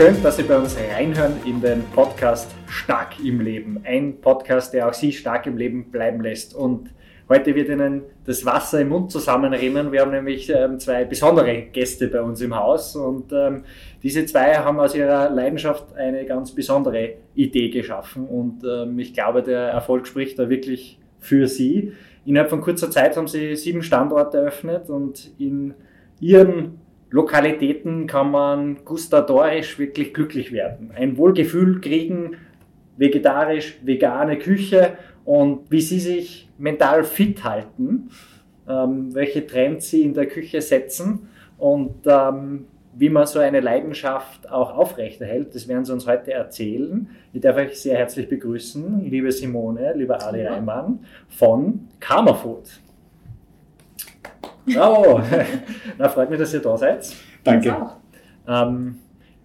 Schön, dass Sie bei uns reinhören in den Podcast Stark im Leben. Ein Podcast, der auch Sie stark im Leben bleiben lässt. Und heute wird Ihnen das Wasser im Mund zusammenrinnen. Wir haben nämlich ähm, zwei besondere Gäste bei uns im Haus. Und ähm, diese zwei haben aus ihrer Leidenschaft eine ganz besondere Idee geschaffen. Und ähm, ich glaube, der Erfolg spricht da wirklich für Sie. Innerhalb von kurzer Zeit haben Sie sieben Standorte eröffnet und in Ihren Lokalitäten kann man gustatorisch wirklich glücklich werden. Ein Wohlgefühl kriegen, vegetarisch, vegane Küche und wie sie sich mental fit halten, ähm, welche Trends sie in der Küche setzen und ähm, wie man so eine Leidenschaft auch aufrechterhält. Das werden sie uns heute erzählen. Ich darf euch sehr herzlich begrüßen, liebe Simone, lieber Ali Reimann von Karma Food. Bravo! Na, freut mich, dass ihr da seid. Danke. Ähm,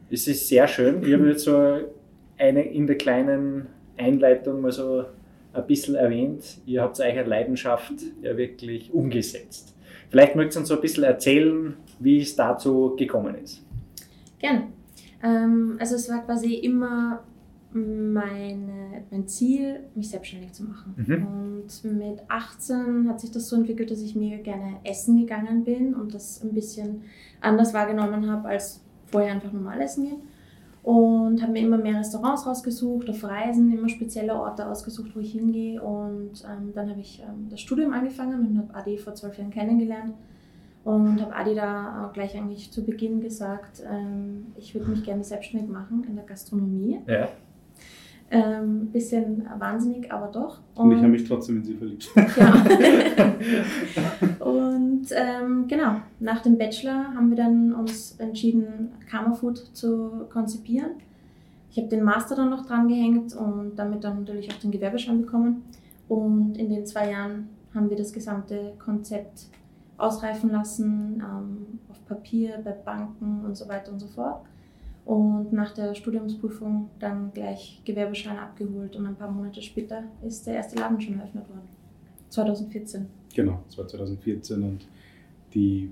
es ist sehr schön. Ich habe jetzt so eine in der kleinen Einleitung mal so ein bisschen erwähnt. Ihr habt eure Leidenschaft ja wirklich umgesetzt. Vielleicht mögt ihr uns so ein bisschen erzählen, wie es dazu gekommen ist. Gerne. Ähm, also es war quasi immer meine, mein Ziel, mich selbstständig zu machen. Mhm. Und mit 18 hat sich das so entwickelt, dass ich mega gerne essen gegangen bin und das ein bisschen anders wahrgenommen habe als vorher einfach normal essen gehen. Und habe mir immer mehr Restaurants rausgesucht, auf Reisen immer spezielle Orte ausgesucht, wo ich hingehe. Und ähm, dann habe ich ähm, das Studium angefangen und habe Adi vor zwölf Jahren kennengelernt. Und habe Adi da auch gleich eigentlich zu Beginn gesagt, ähm, ich würde mich gerne selbstständig machen in der Gastronomie. Ja. Ähm, bisschen wahnsinnig, aber doch. Und, und ich habe mich trotzdem in sie verliebt. Ja. und ähm, genau, nach dem Bachelor haben wir dann uns entschieden, Karma Food zu konzipieren. Ich habe den Master dann noch dran gehängt und damit dann natürlich auch den Gewerbeschein bekommen. Und in den zwei Jahren haben wir das gesamte Konzept ausreifen lassen, ähm, auf Papier, bei Banken und so weiter und so fort und nach der Studiumsprüfung dann gleich Gewerbeschein abgeholt und ein paar Monate später ist der erste Laden schon eröffnet worden. 2014. Genau, das war 2014 und die,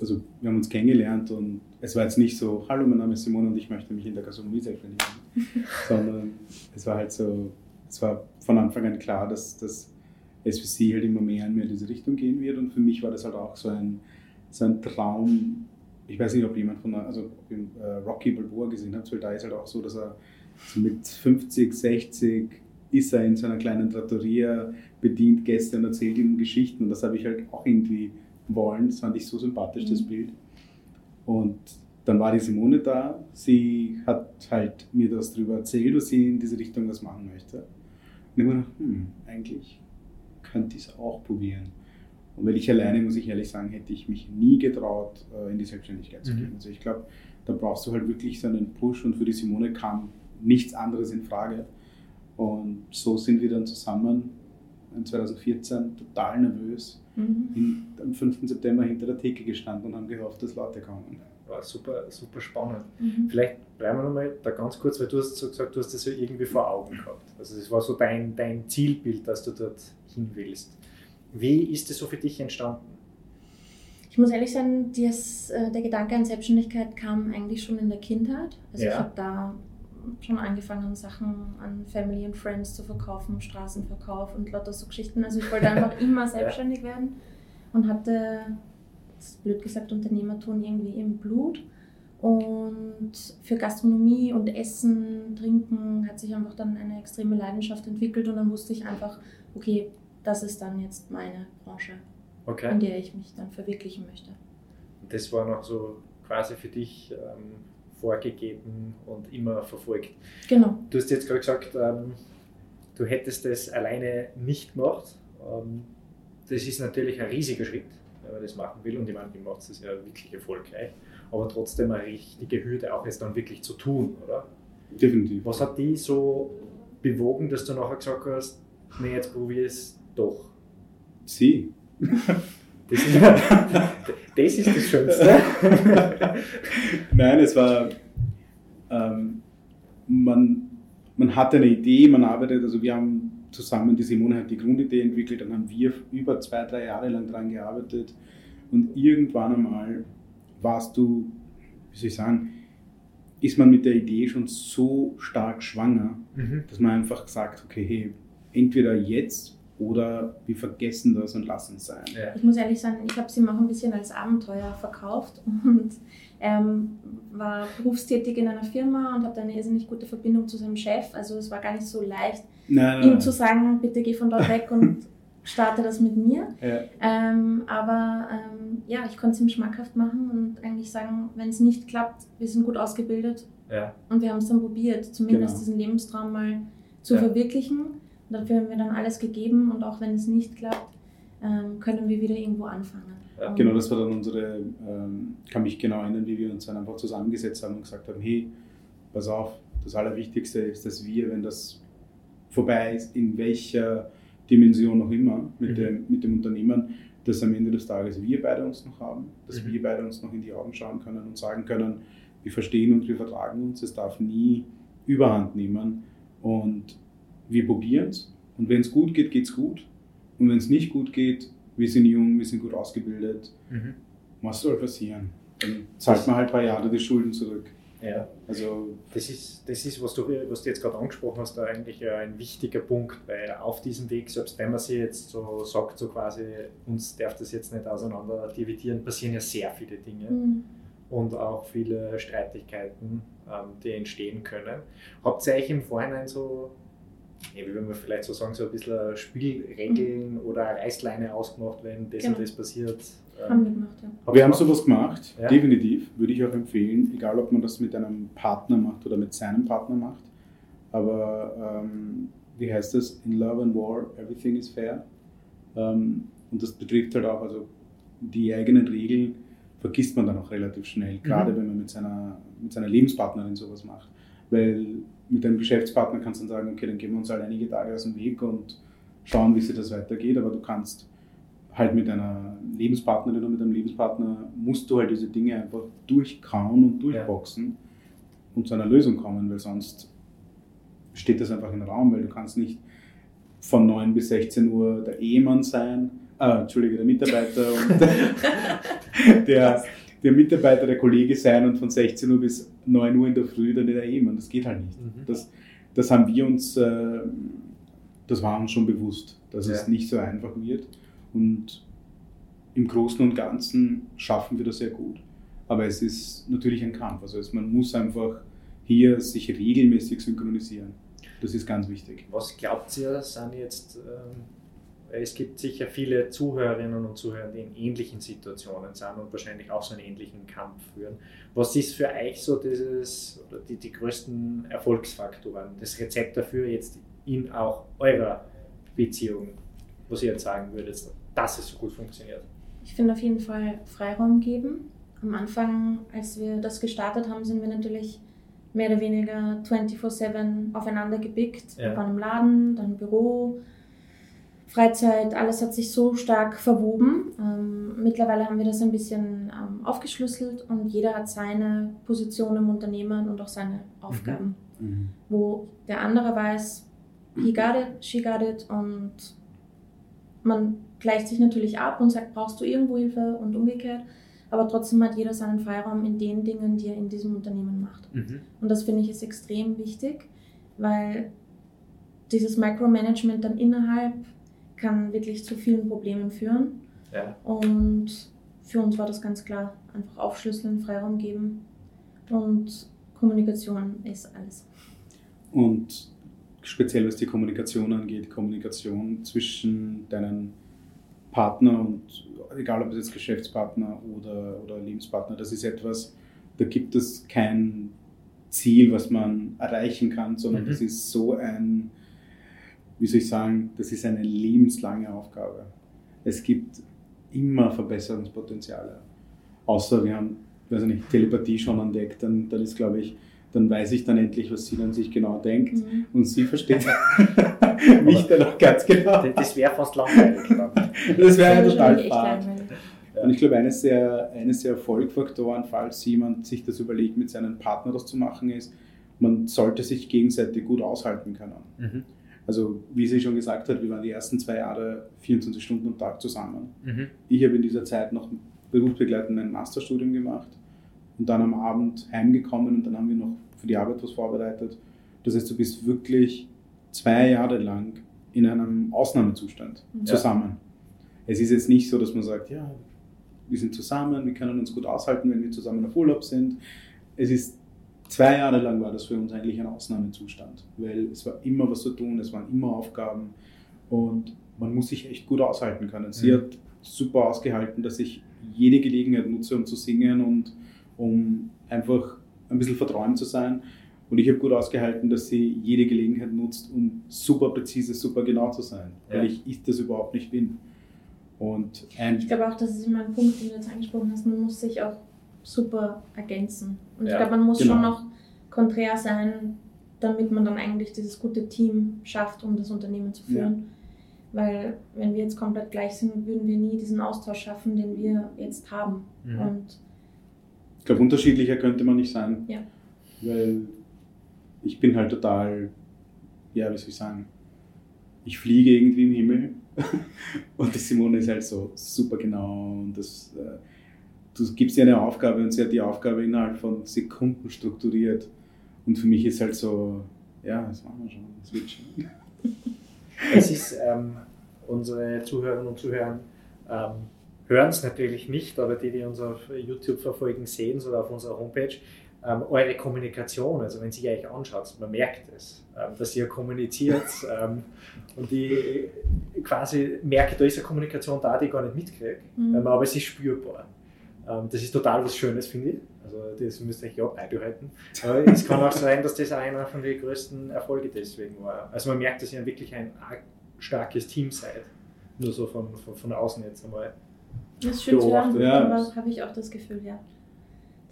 also wir haben uns kennengelernt und es war jetzt nicht so, hallo, mein Name ist Simon und ich möchte mich in der Gastronomie selbstständig machen, sondern es war halt so, es war von Anfang an klar, dass das SVC halt immer mehr und mehr in diese Richtung gehen wird und für mich war das halt auch so ein, so ein Traum, ich weiß nicht, ob jemand von, also ob ihr, äh, Rocky Balboa gesehen habt, weil da ist halt auch so, dass er so mit 50, 60 ist er in so einer kleinen Trattoria, bedient Gäste und erzählt ihnen Geschichten und das habe ich halt auch irgendwie wollen. Das fand ich so sympathisch, mhm. das Bild. Und dann war die Simone da. Sie hat halt mir das darüber erzählt, dass sie in diese Richtung was machen möchte. Und ich habe gedacht, hm, eigentlich könnte ich es auch probieren. Und wenn ich alleine, muss ich ehrlich sagen, hätte ich mich nie getraut, äh, in die Selbstständigkeit zu gehen. Mhm. Also ich glaube, da brauchst du halt wirklich so einen Push und für die Simone kam nichts anderes in Frage. Und so sind wir dann zusammen in 2014 total nervös mhm. in, am 5. September hinter der Theke gestanden und haben gehofft, dass Leute kommen. War super, super spannend. Mhm. Vielleicht bleiben wir nochmal da ganz kurz, weil du hast so gesagt, du hast das ja irgendwie vor Augen gehabt. Also das war so dein, dein Zielbild, dass du dort hin willst. Wie ist es so für dich entstanden? Ich muss ehrlich sagen, das, äh, der Gedanke an Selbstständigkeit kam eigentlich schon in der Kindheit. Also ja. ich habe da schon angefangen, Sachen an Family and Friends zu verkaufen, Straßenverkauf und lauter so Geschichten. Also ich wollte einfach immer selbstständig ja. werden und hatte, blöd gesagt, Unternehmertum irgendwie im Blut. Und für Gastronomie und Essen, Trinken hat sich einfach dann eine extreme Leidenschaft entwickelt und dann wusste ich einfach, okay, das ist dann jetzt meine Branche, okay. in der ich mich dann verwirklichen möchte. Das war noch so quasi für dich ähm, vorgegeben und immer verfolgt. Genau. Du hast jetzt gerade gesagt, ähm, du hättest das alleine nicht gemacht. Ähm, das ist natürlich ein riesiger Schritt, wenn man das machen will. Und ich meine, du machst das ja wirklich erfolgreich. Aber trotzdem eine richtige Hürde, auch es dann wirklich zu tun, oder? Definitiv. Was hat die so bewogen, dass du nachher gesagt hast, nee, jetzt probiere ich es doch. Sie. Das ist, das ist das Schönste. Nein, es war, ähm, man, man hatte eine Idee, man arbeitet, also wir haben zusammen, die Simone hat die Grundidee entwickelt, dann haben wir über zwei, drei Jahre lang daran gearbeitet und irgendwann einmal warst du, wie soll ich sagen, ist man mit der Idee schon so stark schwanger, Mhm. dass man einfach sagt, okay, hey, entweder jetzt oder wir vergessen das und lassen es sein. Ja. Ich muss ehrlich sagen, ich habe sie auch ein bisschen als Abenteuer verkauft und ähm, war berufstätig in einer Firma und hatte eine irrsinnig gute Verbindung zu seinem Chef. Also es war gar nicht so leicht, Nein, ihm nein, zu sagen, bitte geh von dort weg und starte das mit mir. Ja. Ähm, aber ähm, ja, ich konnte es ihm schmackhaft machen und eigentlich sagen, wenn es nicht klappt, wir sind gut ausgebildet Ja. und wir haben es dann probiert, zumindest Genau. diesen Lebenstraum mal zu Ja. verwirklichen. Und dafür haben wir dann alles gegeben und auch wenn es nicht klappt, ähm, können wir wieder irgendwo anfangen. Ja, Und Genau, das war dann unsere, ähm, kann mich genau erinnern, wie wir uns dann einfach zusammengesetzt haben und gesagt haben, hey, pass auf, das Allerwichtigste ist, dass wir, wenn das vorbei ist, in welcher Dimension auch immer mit, Mhm. dem, mit dem Unternehmen, dass am Ende des Tages wir beide uns noch haben, dass Mhm. wir beide uns noch in die Augen schauen können und sagen können, wir verstehen uns, wir vertragen uns, es darf nie überhand nehmen und wir probieren es und wenn es gut geht, geht es gut und wenn es nicht gut geht, wir sind jung, wir sind gut ausgebildet, Mhm. was soll passieren? Dann zahlt man halt ein paar Jahre die Schulden zurück. ja. Also Das ist, das ist was, du, was du jetzt gerade angesprochen hast, da eigentlich ein wichtiger Punkt, weil auf diesem Weg, selbst wenn man sich jetzt so sagt, so quasi, uns darf das jetzt nicht auseinander dividieren, passieren ja sehr viele Dinge Mhm. und auch viele Streitigkeiten, ähm, die entstehen können. Habt ihr euch im Vorhinein so, wie würde man vielleicht so sagen, so ein bisschen Spielregeln oder eine Reißleine ausgemacht, wenn das Genau. und das passiert? Ähm, Haben wir gemacht, ja. habt wir haben gemacht? sowas gemacht, Ja. definitiv, würde ich auch empfehlen, egal ob man das mit einem Partner macht oder mit seinem Partner macht. Aber ähm, wie heißt das? In Love and War, everything is fair. Ähm, und das betrifft halt auch, also die eigenen Regeln vergisst man dann auch relativ schnell, gerade wenn man mit seiner, mit seiner Lebenspartnerin sowas macht. Weil mit einem Geschäftspartner kannst du dann sagen, okay, dann gehen wir uns halt einige Tage aus dem Weg und schauen, wie sich das weitergeht, aber du kannst halt mit einer Lebenspartnerin oder mit einem Lebenspartner musst du halt diese Dinge einfach durchkauen und durchboxen und zu einer Lösung kommen, weil sonst steht das einfach im Raum, weil du kannst nicht von 9 bis 16 Uhr der Ehemann sein, äh, Entschuldige, der Mitarbeiter und der, der Mitarbeiter, der Kollege sein und von 16 Uhr bis 9 Uhr in der Früh dann der Ehemann. Das geht halt nicht. Mhm. Das, das haben wir uns, äh, das war uns schon bewusst, dass es Ja. nicht so einfach wird. Und im Großen und Ganzen schaffen wir das sehr gut. Aber es ist natürlich ein Kampf. Also es, man muss einfach hier sich regelmäßig synchronisieren. Das ist ganz wichtig. Was glaubt ihr, sind jetzt, ähm, es gibt sicher viele Zuhörerinnen und Zuhörer, die in ähnlichen Situationen sind und wahrscheinlich auch so einen ähnlichen Kampf führen. Was ist für euch so dieses, oder die, die größten Erfolgsfaktoren, das Rezept dafür jetzt in auch eurer Beziehung, was ihr jetzt sagen würdet, dass es so gut funktioniert? Ich finde auf jeden Fall Freiraum geben. Am Anfang, als wir das gestartet haben, sind wir natürlich mehr oder weniger 24-7 aufeinander gebickt. Ja. Wir waren im Laden, dann im Büro, Freizeit, alles hat sich so stark verwoben. Ähm, mittlerweile haben wir das ein bisschen ähm, aufgeschlüsselt und jeder hat seine Position im Unternehmen und auch seine Aufgaben, wo der andere weiß, he got it, she got it und man gleicht sich natürlich ab und sagt, brauchst du irgendwo Hilfe und umgekehrt, aber trotzdem hat jeder seinen Freiraum in den Dingen, die er in diesem Unternehmen macht. Und das finde ich ist extrem wichtig, weil dieses Micromanagement dann innerhalb kann wirklich zu vielen Problemen führen. Ja. Und für uns war das ganz klar, einfach aufschlüsseln, Freiraum geben und Kommunikation ist alles. Und speziell was die Kommunikation angeht, Kommunikation zwischen deinen Partner und egal ob es jetzt Geschäftspartner oder, oder Lebenspartner, das ist etwas, da gibt es kein Ziel, was man erreichen kann, sondern Mhm. das ist so ein, wie soll ich sagen, das ist eine lebenslange Aufgabe. Es gibt immer Verbesserungspotenziale. Außer wir haben, weiß ich nicht, Telepathie schon entdeckt, dann, dann ist, glaube ich, dann weiß ich dann endlich, was sie dann sich genau denkt. Mhm. Und sie versteht mich dann auch ganz genau. Das wäre fast langweilig. Das wäre ja total fad. langweilig. Und ich glaube, eines der, eines der Erfolgfaktoren, falls jemand sich das überlegt, mit seinem Partner das zu machen, ist, man sollte sich gegenseitig gut aushalten können. Mhm. Also, wie sie schon gesagt hat, wir waren die ersten zwei Jahre 24 Stunden am Tag zusammen. Mhm. Ich habe in dieser Zeit noch berufsbegleitend mein Masterstudium gemacht und dann am Abend heimgekommen und dann haben wir noch für die Arbeit was vorbereitet. Das heißt, du bist wirklich zwei Jahre lang in einem Ausnahmezustand Mhm. zusammen. Es ist jetzt nicht so, dass man sagt, ja, wir sind zusammen, wir können uns gut aushalten, wenn wir zusammen auf Urlaub sind. Es ist zwei Jahre lang war das für uns eigentlich ein Ausnahmezustand, weil es war immer was zu tun, es waren immer Aufgaben und man muss sich echt gut aushalten können. Sie Mhm. hat super ausgehalten, dass ich jede Gelegenheit nutze, um zu singen und um einfach ein bisschen verträumt zu sein. Und ich habe gut ausgehalten, dass sie jede Gelegenheit nutzt, um super präzise, super genau zu sein, Ja. weil ich, ich das überhaupt nicht bin. Und ein, Ich glaube auch, das ist immer ein Punkt, den du jetzt angesprochen hast. Man muss sich auch super ergänzen. Und Ja, ich glaube, man muss genau. schon noch konträr sein, damit man dann eigentlich dieses gute Team schafft, um das Unternehmen zu führen. Weil wenn wir jetzt komplett gleich sind, würden wir nie diesen Austausch schaffen, den wir jetzt haben. Mhm. Und ich glaube, unterschiedlicher könnte man nicht sein. Ja. Weil ich bin halt total, ja, wie soll ich sagen, ich fliege irgendwie im Himmel und die Simone ist halt so super genau und das, äh, du gibst ihr eine Aufgabe und sie hat die Aufgabe innerhalb von Sekunden strukturiert und für mich ist halt so, ja, das machen wir schon, das wird schon. Es ist, ähm, unsere Zuhörerinnen und Zuhörer ähm, hören es natürlich nicht, aber die, die uns auf YouTube verfolgen, sehen es oder auf unserer Homepage. Ähm, eure Kommunikation, also wenn sie euch anschaut, man merkt es, ähm, dass ihr kommuniziert ähm, und die quasi merkt, da ist eine Kommunikation da, die ich gar nicht mitkriege, Mhm. ähm, aber es ist spürbar. Ähm, das ist total was Schönes, finde ich. Also das müsst ihr euch ja beibehalten. Aber es kann auch sein, dass das einer von den größten Erfolge deswegen war. Also man merkt, dass ihr wirklich ein starkes Team seid. Nur so von, von, von außen jetzt einmal. das ist schön zu hören, Beobachtet. Ja. aber habe ich auch das Gefühl, ja.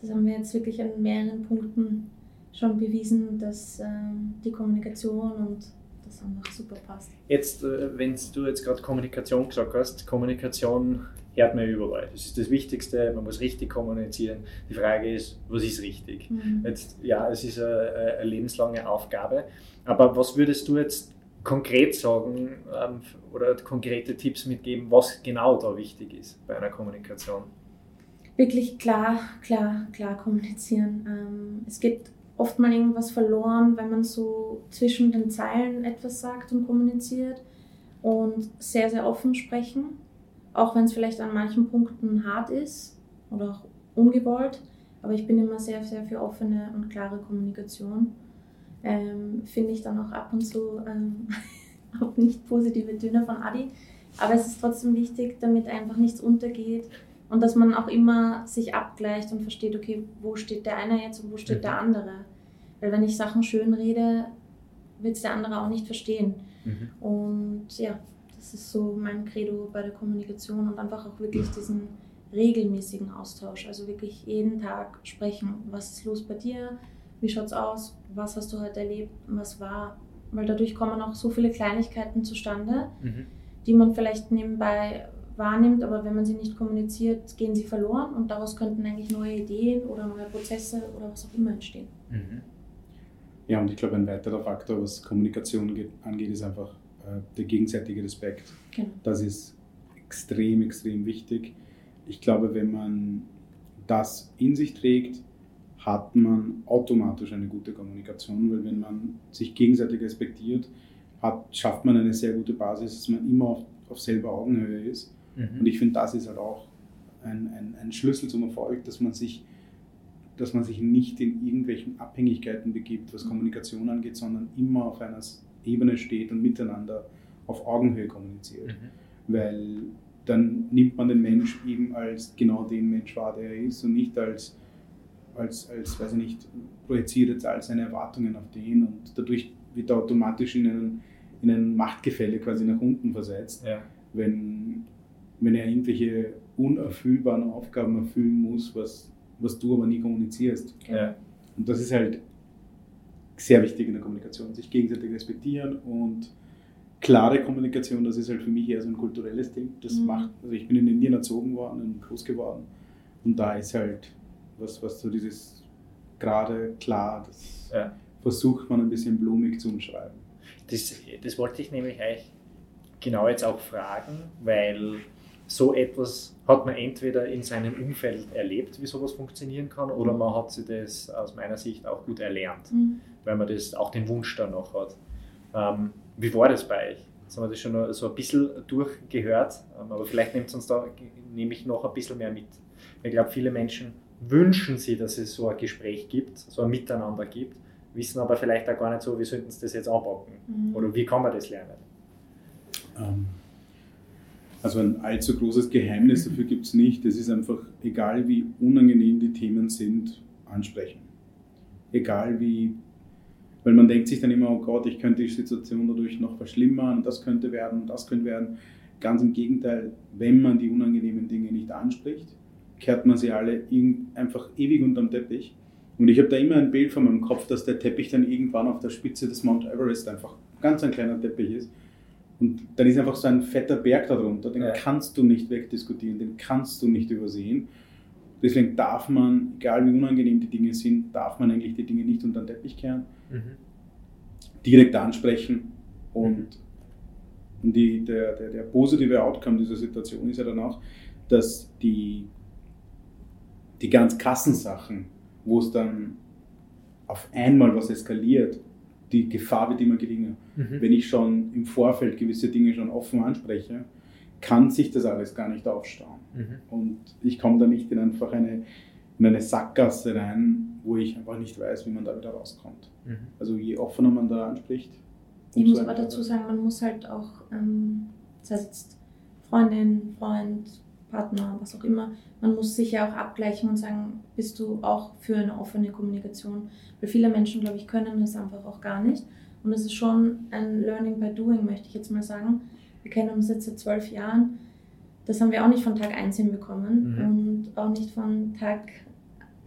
Das haben wir jetzt wirklich an mehreren Punkten schon bewiesen, dass ähm, die Kommunikation und das einfach super passt. Jetzt, äh, wenn du jetzt gerade Kommunikation gesagt hast, Kommunikation hört man überall. Das ist das Wichtigste, man muss richtig kommunizieren. Die Frage ist, was ist richtig? Mhm. Jetzt, ja, es ist eine, eine lebenslange Aufgabe. Aber was würdest du jetzt konkret sagen ähm, oder konkrete Tipps mitgeben, was genau da wichtig ist bei einer Kommunikation? wirklich klar, klar, klar kommunizieren. Ähm, es geht oft mal irgendwas verloren, wenn man so zwischen den Zeilen etwas sagt und kommuniziert und sehr, sehr offen sprechen, auch wenn es vielleicht an manchen Punkten hart ist oder auch ungewollt. Aber ich bin immer sehr, sehr für offene und klare Kommunikation. Ähm, Finde ich dann auch ab und zu ähm, auch nicht positive Töne von Adi. Aber es ist trotzdem wichtig, damit einfach nichts untergeht und dass man auch immer sich abgleicht und versteht, okay, wo steht der eine jetzt und wo steht Mhm. der andere. Weil wenn ich Sachen schön rede, wird es der andere auch nicht verstehen. Und ja, das ist so mein Credo bei der Kommunikation und einfach auch wirklich diesen regelmäßigen Austausch. Also wirklich jeden Tag sprechen, was ist los bei dir, wie schaut's aus, was hast du heute erlebt, was war. Weil dadurch kommen auch so viele Kleinigkeiten zustande, Mhm. die man vielleicht nebenbei wahrnimmt, aber wenn man sie nicht kommuniziert, gehen sie verloren und daraus könnten eigentlich neue Ideen oder neue Prozesse oder was auch immer entstehen. Mhm. Ja, und ich glaube, ein weiterer Faktor, was Kommunikation geht, angeht, ist einfach der gegenseitige Respekt. Genau. Das ist extrem, extrem wichtig. Ich glaube, wenn man das in sich trägt, hat man automatisch eine gute Kommunikation, weil wenn man sich gegenseitig respektiert, hat, schafft man eine sehr gute Basis, dass man immer auf, auf selber Augenhöhe ist. Und Mhm. ich finde, das ist halt auch ein, ein, ein Schlüssel zum Erfolg, dass man sich dass man sich nicht in irgendwelchen Abhängigkeiten begibt, was Kommunikation angeht, sondern immer auf einer Ebene steht und miteinander auf Augenhöhe kommuniziert. Mhm. Weil dann nimmt man den Mensch eben als genau den Mensch wahr, der er ist und nicht als, als, als weiß ich nicht, projiziert jetzt all seine Erwartungen auf den und dadurch wird er automatisch in ein, in ein Machtgefälle quasi nach unten versetzt Ja. wenn, wenn er irgendwelche unerfüllbaren Aufgaben erfüllen muss, was, was du aber nie kommunizierst. Ja. Und das ist halt sehr wichtig in der Kommunikation, sich gegenseitig respektieren und klare Kommunikation, das ist halt für mich eher so ein kulturelles Ding. Das Mhm. macht, also ich bin in Indien erzogen worden und groß geworden und da ist halt was, was so dieses gerade klar, das Ja. versucht man ein bisschen blumig zu umschreiben. Das, das wollte ich nämlich eigentlich genau jetzt auch fragen, weil so etwas hat man entweder in seinem Umfeld erlebt, wie sowas funktionieren kann, oder man hat sich das aus meiner Sicht auch gut erlernt, mhm. weil man das auch den Wunsch danach hat. Ähm, wie war das bei euch? Jetzt haben wir das schon so ein bisschen durchgehört, ähm, aber vielleicht nimmt uns da nämlich noch ein bisschen mehr mit. Ich glaube, viele Menschen wünschen sich, dass es so ein Gespräch gibt, so ein Miteinander gibt, wissen aber vielleicht auch gar nicht so, wie sollten sie das jetzt anpacken mhm. oder wie kann man das lernen. Ähm, also ein allzu großes Geheimnis dafür gibt es nicht. Es ist einfach, egal wie unangenehm die Themen sind, ansprechen. Egal wie, weil man denkt sich dann immer, oh Gott, ich könnte die Situation dadurch noch verschlimmern, das könnte werden, das könnte werden. Ganz im Gegenteil, wenn man die unangenehmen Dinge nicht anspricht, kehrt man sie alle einfach ewig unterm Teppich. Und ich habe da immer ein Bild von meinem Kopf, dass der Teppich dann irgendwann auf der Spitze des Mount Everest einfach ganz ein kleiner Teppich ist. Und dann ist einfach so ein fetter Berg darunter, den ja. kannst du nicht wegdiskutieren, den kannst du nicht übersehen. Deswegen darf man, egal wie unangenehm die Dinge sind, darf man eigentlich die Dinge nicht unter den Teppich kehren, mhm. direkt ansprechen und, mhm. und die, der, der, der positive Outcome dieser Situation ist ja dann auch, dass die die ganz krassen Sachen, wo es dann auf einmal was eskaliert, die Gefahr wird immer geringer. Mhm. Wenn ich schon im Vorfeld gewisse Dinge schon offen anspreche, kann sich das alles gar nicht aufstauen. Mhm. Und ich komme da nicht in einfach eine, in eine Sackgasse rein, wo ich einfach nicht weiß, wie man da wieder rauskommt. Mhm. Also je offener man da anspricht. Ich muss aber dazu sagen, man muss halt auch, ähm, das heißt Freundin, Freund, Partner, was auch immer, man muss sich ja auch abgleichen und sagen, bist du auch für eine offene Kommunikation? Weil viele Menschen, glaube ich, können das einfach auch gar nicht. Und es ist schon ein Learning by Doing, möchte ich jetzt mal sagen. Wir kennen uns jetzt seit zwölf Jahren. Das haben wir auch nicht von Tag 1 hinbekommen mhm. und auch nicht von Tag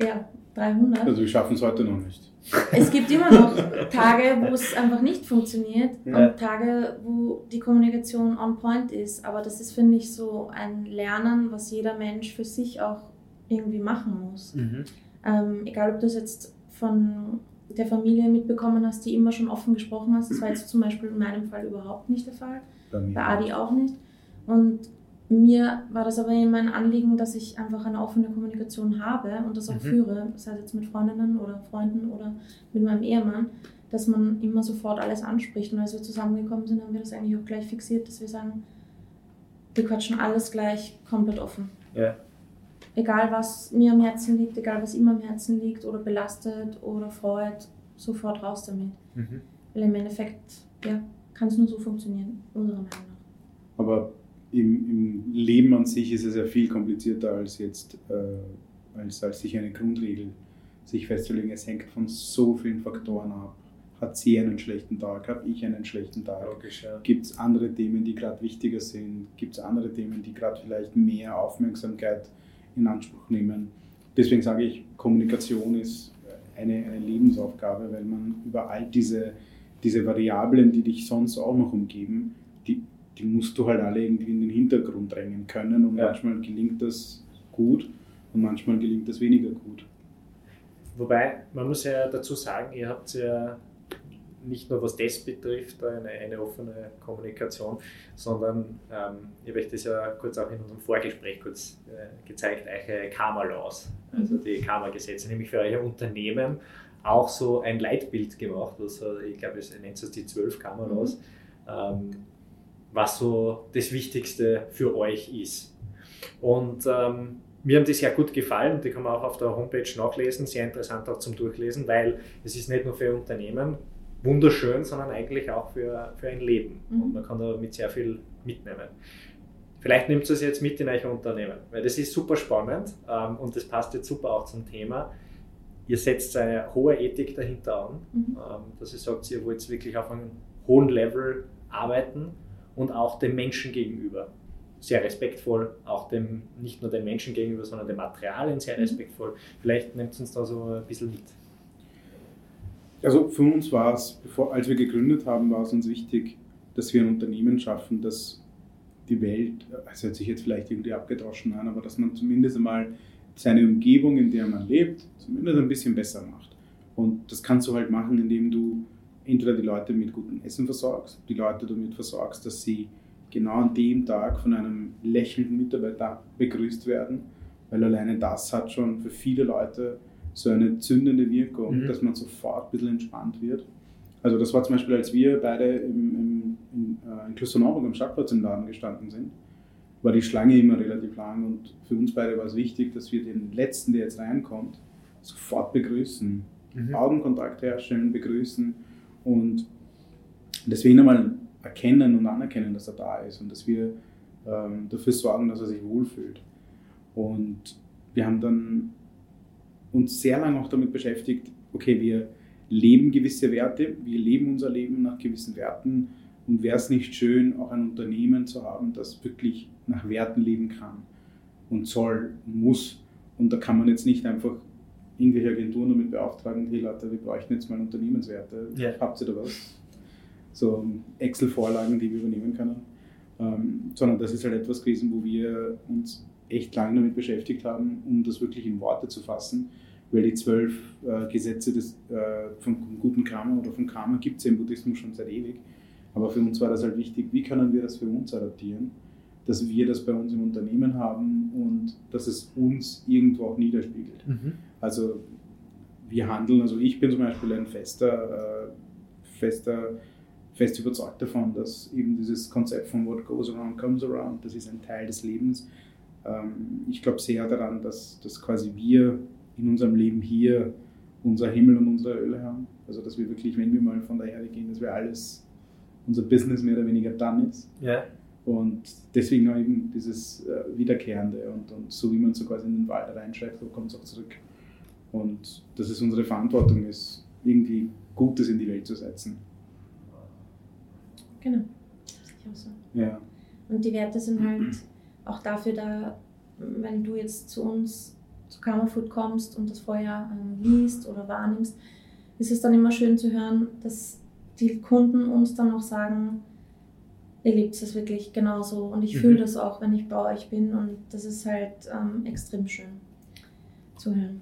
ja, 300. Also wir schaffen es heute noch nicht. Es gibt immer noch Tage, wo es einfach nicht funktioniert ja. und Tage, wo die Kommunikation on point ist. Aber das ist, finde ich, so ein Lernen, was jeder Mensch für sich auch irgendwie machen muss. Mhm. Ähm, egal, ob du es jetzt von der Familie mitbekommen hast, die immer schon offen gesprochen hast. Das war jetzt zum Beispiel in meinem Fall überhaupt nicht der Fall. Bei, Bei Adi auch nicht. Und mir war das aber immer ein Anliegen, dass ich einfach eine offene Kommunikation habe und das auch mhm. führe, sei es jetzt mit Freundinnen oder Freunden oder mit meinem Ehemann, dass man immer sofort alles anspricht. Und als wir zusammengekommen sind, haben wir das eigentlich auch gleich fixiert, dass wir sagen, wir quatschen alles gleich komplett offen. Ja. Egal was mir am Herzen liegt, egal was ihm am Herzen liegt oder belastet oder freut, sofort raus damit. Mhm. Weil im Endeffekt ja, kann es nur so funktionieren, unserer Meinung nach. Aber im, im Leben an sich ist es ja viel komplizierter als jetzt, äh, als, als sich eine Grundregel sich festzulegen. Es hängt von so vielen Faktoren ab. Hat sie einen schlechten Tag? Habe ich einen schlechten Tag? Ja. Gibt es andere Themen, die gerade wichtiger sind? Gibt es andere Themen, die gerade vielleicht mehr Aufmerksamkeit in Anspruch nehmen? Deswegen sage ich, Kommunikation ist eine, eine Lebensaufgabe, weil man über all diese, diese Variablen, die dich sonst auch noch umgeben, die die musst du halt alle irgendwie in den Hintergrund drängen können und ja. manchmal gelingt das gut und manchmal gelingt das weniger gut. Wobei, man muss ja dazu sagen, ihr habt ja nicht nur was das betrifft, eine, eine offene Kommunikation, sondern ähm, ich habe euch das ja kurz auch in unserem Vorgespräch kurz äh, gezeigt, eure Karma-Laws, also die Karma-Gesetze, nämlich für euer Unternehmen auch so ein Leitbild gemacht, also ich glaube, es nennt es die zwölf Karma-Laws. Mhm. Ähm, was so das Wichtigste für euch ist. Und ähm, mir haben die sehr gut gefallen, die kann man auch auf der Homepage nachlesen, sehr interessant auch zum Durchlesen, weil es ist nicht nur für Unternehmen wunderschön, sondern eigentlich auch für, für ein Leben. Mhm. Und man kann da mit sehr viel mitnehmen. Vielleicht nimmt es jetzt mit in euer Unternehmen, weil das ist super spannend ähm, und das passt jetzt super auch zum Thema. Ihr setzt eine hohe Ethik dahinter an, mhm. ähm, dass ihr sagt, ihr wollt wirklich auf einem hohen Level arbeiten und auch dem Menschen gegenüber. Sehr respektvoll, auch dem, nicht nur dem Menschen gegenüber, sondern dem Materialien sehr mhm. respektvoll. Vielleicht nimmt es uns da so ein bisschen mit. Also für uns war es, bevor, als wir gegründet haben, war es uns wichtig, dass wir ein Unternehmen schaffen, das die Welt, das hört sich jetzt vielleicht irgendwie abgedroschen an, aber dass man zumindest einmal seine Umgebung, in der man lebt, zumindest ein bisschen besser macht. Und das kannst du halt machen, indem du entweder die Leute mit gutem Essen versorgst, die Leute damit versorgst, dass sie genau an dem Tag von einem lächelnden Mitarbeiter begrüßt werden, weil alleine das hat schon für viele Leute so eine zündende Wirkung, mhm. dass man sofort ein bisschen entspannt wird. Also das war zum Beispiel, als wir beide im, im, in, äh, in Klosterneuburg am Stadtplatz im Laden gestanden sind, war die Schlange immer relativ lang und für uns beide war es wichtig, dass wir den Letzten, der jetzt reinkommt, sofort begrüßen, mhm. Augenkontakt herstellen, begrüßen und deswegen einmal erkennen und anerkennen, dass er da ist und dass wir ähm, dafür sorgen, dass er sich wohlfühlt. Und wir haben dann uns sehr lange auch damit beschäftigt, okay, wir leben gewisse Werte, wir leben unser Leben nach gewissen Werten und wäre es nicht schön, auch ein Unternehmen zu haben, das wirklich nach Werten leben kann und soll, muss. Und da kann man jetzt nicht einfach irgendwelche Agenturen damit beauftragen, hey Leute, wir bräuchten jetzt mal Unternehmenswerte. Yeah. Habt ihr da was? So Excel-Vorlagen, die wir übernehmen können. Ähm, sondern das ist halt etwas gewesen, wo wir uns echt lange damit beschäftigt haben, um das wirklich in Worte zu fassen. Weil die zwölf äh, Gesetze des, äh, vom guten Karma oder von Karma gibt es ja im Buddhismus schon seit ewig. Aber für uns war das halt wichtig, wie können wir das für uns adaptieren, dass wir das bei uns im Unternehmen haben und dass es uns irgendwo auch niederspiegelt. Mhm. Also wir handeln, also ich bin zum Beispiel ein fester, äh, fester, fest überzeugt davon, dass eben dieses Konzept von What goes around comes around, das ist ein Teil des Lebens. Ähm, ich glaube sehr daran, dass, dass quasi wir in unserem Leben hier unser Himmel und unsere Hölle haben. Also dass wir wirklich, wenn wir mal von der Erde gehen, dass wir alles unser Business mehr oder weniger dann ist. Ja. Und deswegen auch eben dieses äh, Wiederkehrende und, und so wie man so quasi in den Wald reinschreibt, so kommt es auch zurück. Und dass es unsere Verantwortung ist, irgendwie Gutes in die Welt zu setzen. Genau, ich auch so. Ja. Und die Werte sind halt auch dafür da, wenn du jetzt zu uns zu Karma Food kommst und das vorher ähm, liest oder wahrnimmst, ist es dann immer schön zu hören, dass die Kunden uns dann auch sagen, ihr lebt es wirklich genauso und ich mhm. fühle das auch, wenn ich bei euch bin und das ist halt ähm, extrem schön zu hören.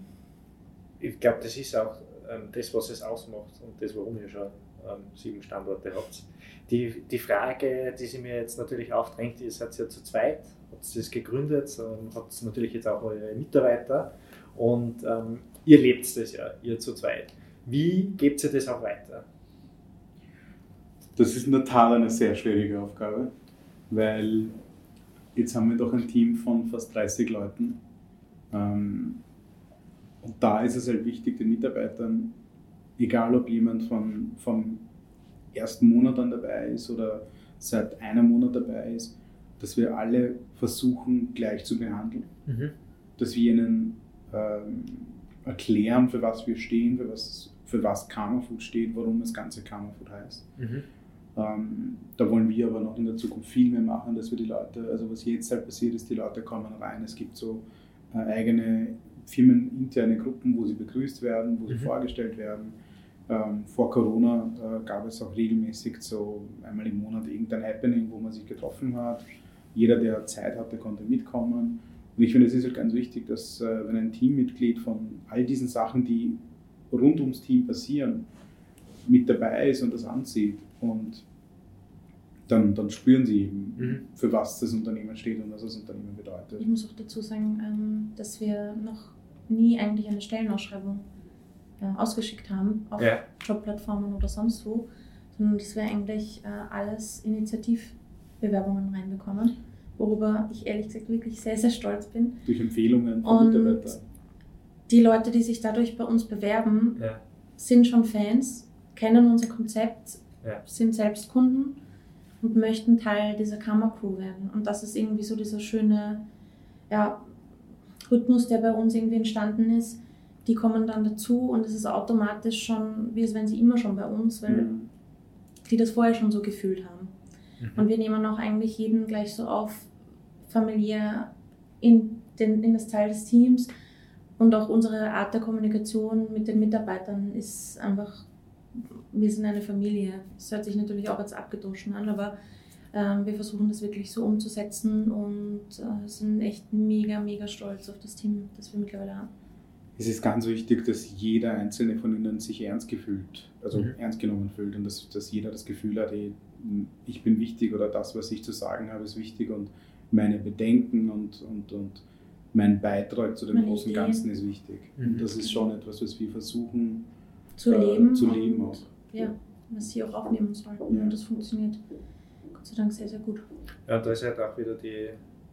Ich glaube, das ist auch ähm, das, was es ausmacht und das, warum ihr schon ähm, sieben Standorte habt. Die, die Frage, die sich mir jetzt natürlich aufdrängt, ihr seid ja zu zweit, habt das gegründet, ähm, habt natürlich jetzt auch eure Mitarbeiter und ähm, ihr lebt das ja, ihr zu zweit. Wie gebt ihr das auch weiter? Das ist in der Tat eine sehr schwierige Aufgabe, weil jetzt haben wir doch ein Team von fast 30 Leuten. Ähm, und da ist es halt wichtig, den Mitarbeitern, egal ob jemand von, vom ersten Monat an dabei ist oder seit einem Monat dabei ist, dass wir alle versuchen, gleich zu behandeln. Mhm. Dass wir ihnen ähm, erklären, für was wir stehen, für was, für was Karma Food steht, warum das ganze Karma Food heißt. Mhm. Ähm, da wollen wir aber noch in der Zukunft viel mehr machen, dass wir die Leute, also was jetzt halt passiert ist, die Leute kommen rein, es gibt so äh, eigene firmeninterne Gruppen, wo sie begrüßt werden, wo sie mhm. vorgestellt werden. Ähm, vor Corona äh, gab es auch regelmäßig so einmal im Monat irgendein Happening, wo man sich getroffen hat. Jeder, der Zeit hatte, konnte mitkommen. Und ich finde, es ist halt ganz wichtig, dass äh, wenn ein Teammitglied von all diesen Sachen, die rund ums Team passieren, mit dabei ist und das ansieht und dann, dann spüren sie eben, mhm. für was das Unternehmen steht und was das Unternehmen bedeutet. Ich muss auch dazu sagen, ähm, dass wir noch nie eigentlich eine Stellenausschreibung äh, ausgeschickt haben auf ja. Jobplattformen oder sonst wo, sondern dass wir eigentlich äh, alles Initiativbewerbungen reinbekommen, worüber ich ehrlich gesagt wirklich sehr, sehr stolz bin. Durch Empfehlungen von Mitarbeitern. Die Leute, die sich dadurch bei uns bewerben, ja. sind schon Fans, kennen unser Konzept, ja. sind selbst Kunden und möchten Teil dieser Kammercrew werden. Und das ist irgendwie so dieser schöne ja, Rhythmus, der bei uns irgendwie entstanden ist. Die kommen dann dazu und es ist automatisch schon, wie als wenn sie immer schon bei uns, weil mhm. die das vorher schon so gefühlt haben. Mhm. Und wir nehmen auch eigentlich jeden gleich so auf, familiär in, den, in das Teil des Teams. Und auch unsere Art der Kommunikation mit den Mitarbeitern ist einfach wir sind eine Familie. Das hört sich natürlich auch jetzt abgedroschen an, aber ähm, wir versuchen das wirklich so umzusetzen und äh, sind echt mega, mega stolz auf das Team, das wir mittlerweile haben. Es ist ganz wichtig, dass jeder einzelne von ihnen sich ernst gefühlt, also mhm. ernst genommen fühlt und dass, dass jeder das Gefühl hat, hey, ich bin wichtig oder das, was ich zu sagen habe, ist wichtig und meine Bedenken und, und, und mein Beitrag zu dem Meine großen Ideen. Ganzen ist wichtig. Mhm. Und das ist schon etwas, was wir versuchen Zu äh, leben. zu leben auch. Ja, was sie auch aufnehmen sollten. Ja. Und das funktioniert Gott sei Dank sehr, sehr gut. Ja, da ist halt auch wieder die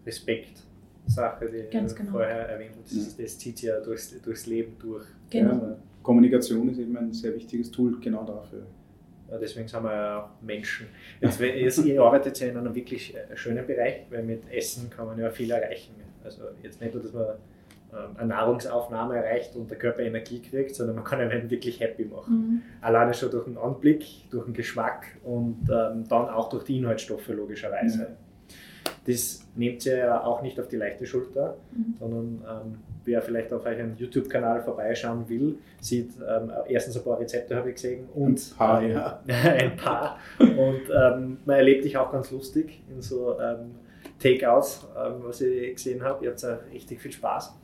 Respekt-Sache, die Ganz genau. vorher erwähnt hast. Das, das zieht sich ja durchs, durchs Leben durch. Genau. Ja, Kommunikation ist eben ein sehr wichtiges Tool genau dafür. Ja, deswegen sind wir ja auch Menschen. Jetzt, wenn- jetzt, ihr arbeitet ja in einem wirklich äh, schönen Bereich, weil mit Essen kann man ja viel erreichen. Also jetzt nicht nur, dass man eine Nahrungsaufnahme erreicht und der Körper Energie kriegt, sondern man kann einen wirklich happy machen. Mhm. Alleine schon durch den Anblick, durch den Geschmack und ähm, dann auch durch die Inhaltsstoffe logischerweise. Ja. Das nehmt ihr ja auch nicht auf die leichte Schulter, Mhm. sondern ähm, wer vielleicht auf euren YouTube-Kanal vorbeischauen will, sieht ähm, erstens ein paar Rezepte, habe ich gesehen, und Ein paar, ähm, ja. ein paar. Und ähm, man erlebt dich auch ganz lustig in so ähm, Takeouts, ähm, was ich gesehen habe. Ihr habt ja richtig viel Spaß.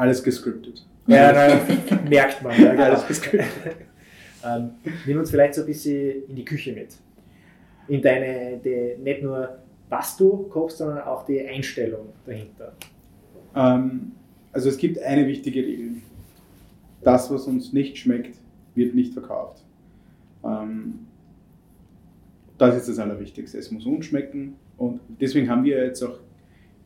Alles gescriptet. Ja, nein, merkt man. Ja. Alles gescriptet. ähm, nimm uns vielleicht so ein bisschen in die Küche mit. In deine, die, nicht nur was du kochst, sondern auch die Einstellung dahinter. Ähm, also es gibt eine wichtige Regel. Das, was uns nicht schmeckt, wird nicht verkauft. Ähm, das ist das Allerwichtigste. Es muss uns schmecken und deswegen haben wir jetzt auch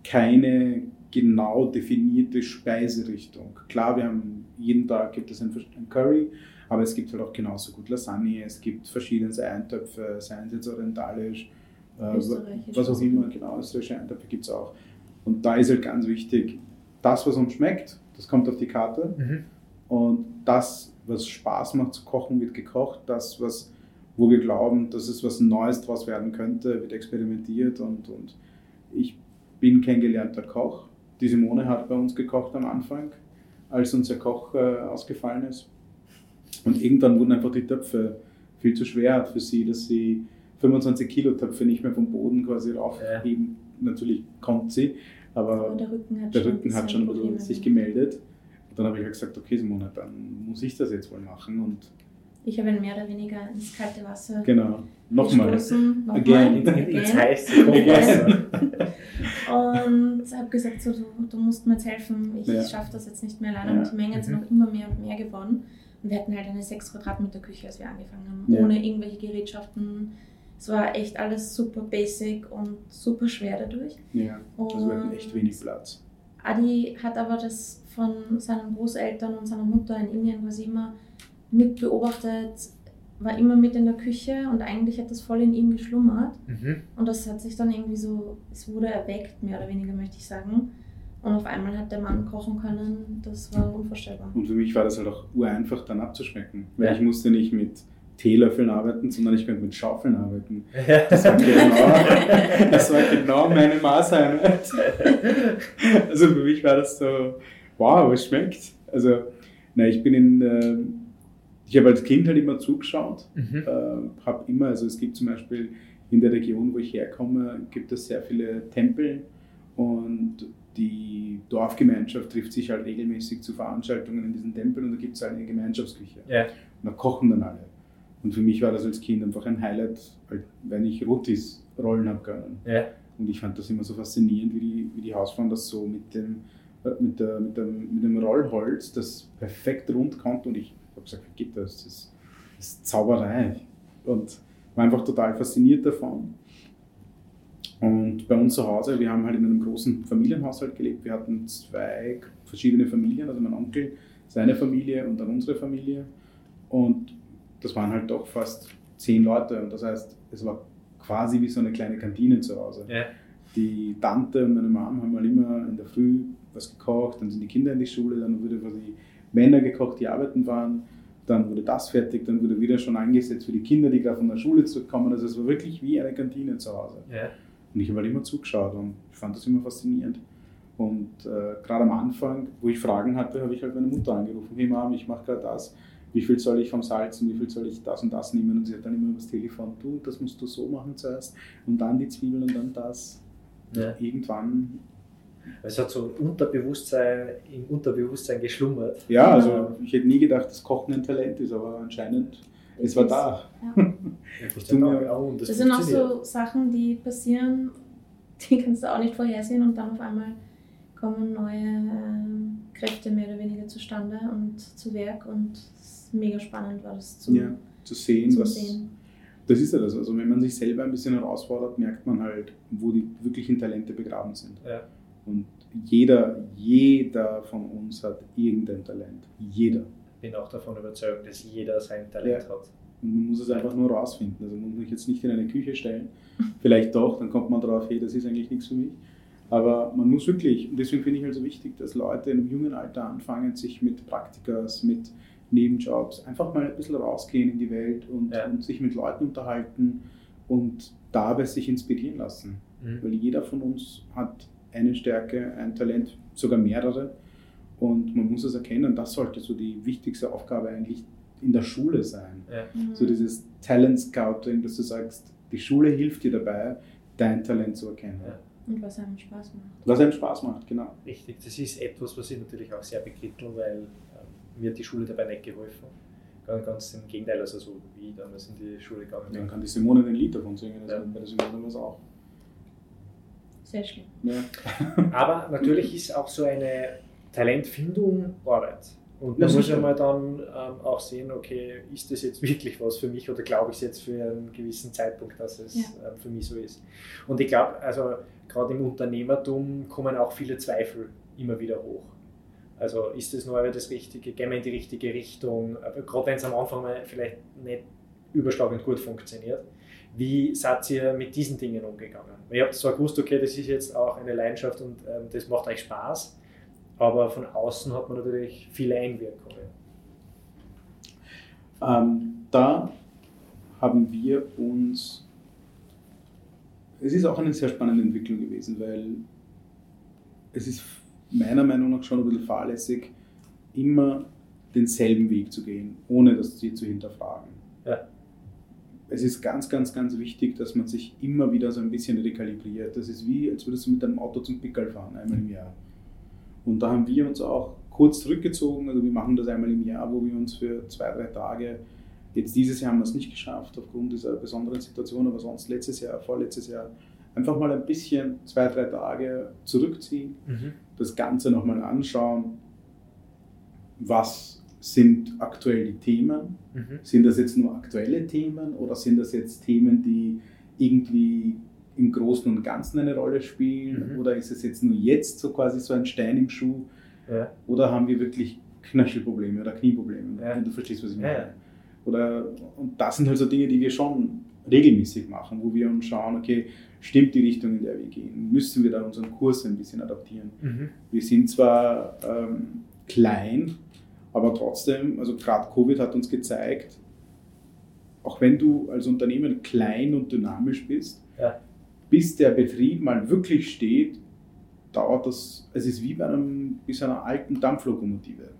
keine genau definierte Speiserichtung. Klar, wir haben jeden Tag gibt es ein, Curry, aber es gibt halt auch genauso gut Lasagne, es gibt verschiedene Eintöpfe, seien sie jetzt orientalisch, äh, Österreichisch. was auch immer, genau, österreichische Eintöpfe gibt es auch. Und da ist halt ganz wichtig, das, was uns schmeckt, das kommt auf die Karte. Und das, was Spaß macht zu kochen, wird gekocht. Das, was, wo wir glauben, dass es was Neues draus werden könnte, wird experimentiert. Und, und ich bin kein gelernter Koch. Die Simone hat bei uns gekocht am Anfang, als unser Koch äh, ausgefallen ist. Und irgendwann wurden einfach die Töpfe viel zu schwer für sie, dass sie 25 Kilo Töpfe nicht mehr vom Boden quasi raufheben. Natürlich kommt sie, aber Aber der Rücken hat der schon, Rücken hat schon sich gemeldet. Und dann habe ich halt gesagt, okay Simone, dann muss ich das jetzt wohl machen. Und Ich habe ihn mehr oder weniger ins kalte Wasser genau, nochmal. gestoßen. Nochmal. Again. In, in, ins Again. heiße Kochwasser. Und habe gesagt, so, du, du musst mir jetzt helfen, ich Ja. schaffe das jetzt nicht mehr alleine. Ja. Und die Mengen sind Mhm. noch immer mehr und mehr geworden. Und wir hatten halt eine 6 Quadratmeter Küche, als wir angefangen haben, Ja. ohne irgendwelche Gerätschaften. Es war echt alles super basic und super schwer dadurch. Ja, also wir hatten echt wenig Platz. Adi hat aber das von seinen Großeltern und seiner Mutter in Indien quasi immer mitbeobachtet, war immer mit in der Küche und eigentlich hat das voll in ihm geschlummert. Mhm. Und das hat sich dann irgendwie so, es wurde erweckt, mehr oder weniger möchte ich sagen. Und auf einmal hat der Mann kochen können, das war unvorstellbar. Und für mich war das halt auch ureinfach dann abzuschmecken. Weil Ja. ich musste nicht mit Teelöffeln arbeiten, sondern ich konnte mit Schaufeln arbeiten. Das war genau, das war genau meine Maßeinheit. Also für mich war das so, wow, es schmeckt. Also, na, ich bin in, äh, ich habe als Kind halt immer zugeschaut, Mhm. äh, habe immer, also es gibt zum Beispiel in der Region, wo ich herkomme, gibt es sehr viele Tempel und die Dorfgemeinschaft trifft sich halt regelmäßig zu Veranstaltungen in diesen Tempeln und da gibt es halt eine Gemeinschaftsküche. Ja. Und da kochen dann alle. Und für mich war das als Kind einfach ein Highlight, wenn ich Rotis rollen habe können. Ja. Und ich fand das immer so faszinierend, wie die, wie die Hausfrauen das so mit dem, äh, mit, der, mit, dem, mit dem Rollholz, das perfekt rund kommt. Und ich habe gesagt, wie geht das? Das das ist Zauberei. Und war einfach total fasziniert davon. Und bei uns zu Hause, wir haben halt in einem großen Familienhaushalt gelebt. Wir hatten zwei verschiedene Familien, also mein Onkel, seine Familie und dann unsere Familie. Und das waren halt doch fast zehn Leute. Und das heißt, es war quasi wie so eine kleine Kantine zu Hause. Ja. Die Tante und meine Mom haben halt immer in der Früh was gekocht, dann sind die Kinder in die Schule, dann wurde quasi Männer gekocht, die arbeiten waren, dann wurde das fertig, dann wurde wieder schon angesetzt für die Kinder, die gerade von der Schule zurückkommen. Also es war wirklich wie eine Kantine zu Hause. Ja. Und ich habe halt immer zugeschaut und ich fand das immer faszinierend. Und äh, gerade am Anfang, wo ich Fragen hatte, habe ich halt meine Mutter angerufen. Hey Mom, ich mache gerade das. Wie viel soll ich vom Salz und wie viel soll ich das und das nehmen? Und sie hat dann immer übers Telefon, du, das musst du so machen zuerst. Und dann die Zwiebeln und dann das. Ja. Irgendwann, Es hat so ein Unterbewusstsein, im Unterbewusstsein geschlummert. ja, also ich hätte nie gedacht, dass Kochen ein Talent ist, aber anscheinend es war da. Ja. Das, das Das sind auch so Sachen, die passieren, die kannst du auch nicht vorhersehen und dann auf einmal kommen neue ähm, Kräfte mehr oder weniger zustande und zu Werk und es ist mega spannend war das zu, Ja, zu sehen, zu was. sehen. Das ist ja das. Also, wenn man sich selber ein bisschen herausfordert, merkt man halt, wo die wirklichen Talente begraben sind. Ja. Und jeder, jeder von uns hat irgendein Talent. Jeder. bin auch davon überzeugt, dass jeder sein Talent Ja. hat. Und man muss es einfach nur rausfinden. Also man muss sich jetzt nicht in eine Küche stellen. Vielleicht doch, dann kommt man drauf, hey, das ist eigentlich nichts für mich. Aber man muss wirklich, und deswegen finde ich halt so wichtig, dass Leute einem jungen Alter anfangen, sich mit Praktikas, mit Nebenjobs, einfach mal ein bisschen rausgehen in die Welt und, Ja. und sich mit Leuten unterhalten und dabei sich inspirieren lassen. Mhm. Weil jeder von uns hat eine Stärke, ein Talent, sogar mehrere. Und man muss es erkennen, das sollte so die wichtigste Aufgabe eigentlich in der Schule sein. Ja. Mhm. So dieses Talent Scouting, dass du sagst, die Schule hilft dir dabei, dein Talent zu erkennen. Ja. Und was einem Spaß macht. Was einem Spaß macht, genau. Richtig, das ist etwas, was ich natürlich auch sehr bekrittel, weil ähm, mir hat die Schule dabei nicht geholfen. Ganz, ganz im Gegenteil, also so wie ich damals in die Schule gegangen bin. Dann kann die Simone ein Lied davon singen, also Ja. bei der Simone was auch. Sehr schlimm. Ja. Aber natürlich ist auch so eine Talentfindung Arbeit. Und man muss sicher. ja mal dann ähm, auch sehen, okay, ist das jetzt wirklich was für mich oder glaube ich es jetzt für einen gewissen Zeitpunkt, dass es Ja. ähm, für mich so ist. Und ich glaube, also gerade im Unternehmertum kommen auch viele Zweifel immer wieder hoch. Also ist das neue das Richtige, gehen wir in die richtige Richtung, aber gerade wenn es am Anfang mal vielleicht nicht überschlagend gut funktioniert. Wie seid ihr mit diesen Dingen umgegangen? Ihr habt zwar gewusst, okay, das ist jetzt auch eine Leidenschaft und ähm, das macht euch Spaß, aber von außen hat man natürlich viele Einwirkungen. Ähm, da haben wir uns. Es ist auch eine sehr spannende Entwicklung gewesen, weil es ist meiner Meinung nach schon ein bisschen fahrlässig, immer denselben Weg zu gehen, ohne das Ziel zu hinterfragen. Ja. Es ist ganz, ganz, ganz wichtig, dass man sich immer wieder so ein bisschen rekalibriert. Das ist wie, als würdest du mit deinem Auto zum Pickel fahren, einmal im Jahr. Und da haben wir uns auch kurz zurückgezogen. Also wir machen das einmal im Jahr, wo wir uns für zwei, drei Tage, jetzt dieses Jahr haben wir es nicht geschafft aufgrund dieser besonderen Situation, aber sonst letztes Jahr, vorletztes Jahr, einfach mal ein bisschen zwei, drei Tage zurückziehen, das Ganze nochmal anschauen. Was sind aktuell die Themen? Mhm. Sind das jetzt nur aktuelle Themen oder sind das jetzt Themen, die irgendwie im Großen und Ganzen eine Rolle spielen? Mhm. Oder ist es jetzt nur jetzt so quasi so ein Stein im Schuh? Ja. Oder haben wir wirklich Knöchelprobleme oder Knieprobleme? Ja. Wenn du verstehst, was ich meine. ja. Oder, und das sind halt so Dinge, die wir schon regelmäßig machen, wo wir uns schauen, okay, stimmt die Richtung, in der wir gehen? Müssen wir da unseren Kurs ein bisschen adaptieren? Mhm. Wir sind zwar ähm, klein, aber trotzdem, also gerade Covid hat uns gezeigt, auch wenn du als Unternehmen klein und dynamisch bist, Ja. bis der Betrieb mal wirklich steht, dauert das, es ist wie bei, einem, wie so einer alten Dampflokomotive.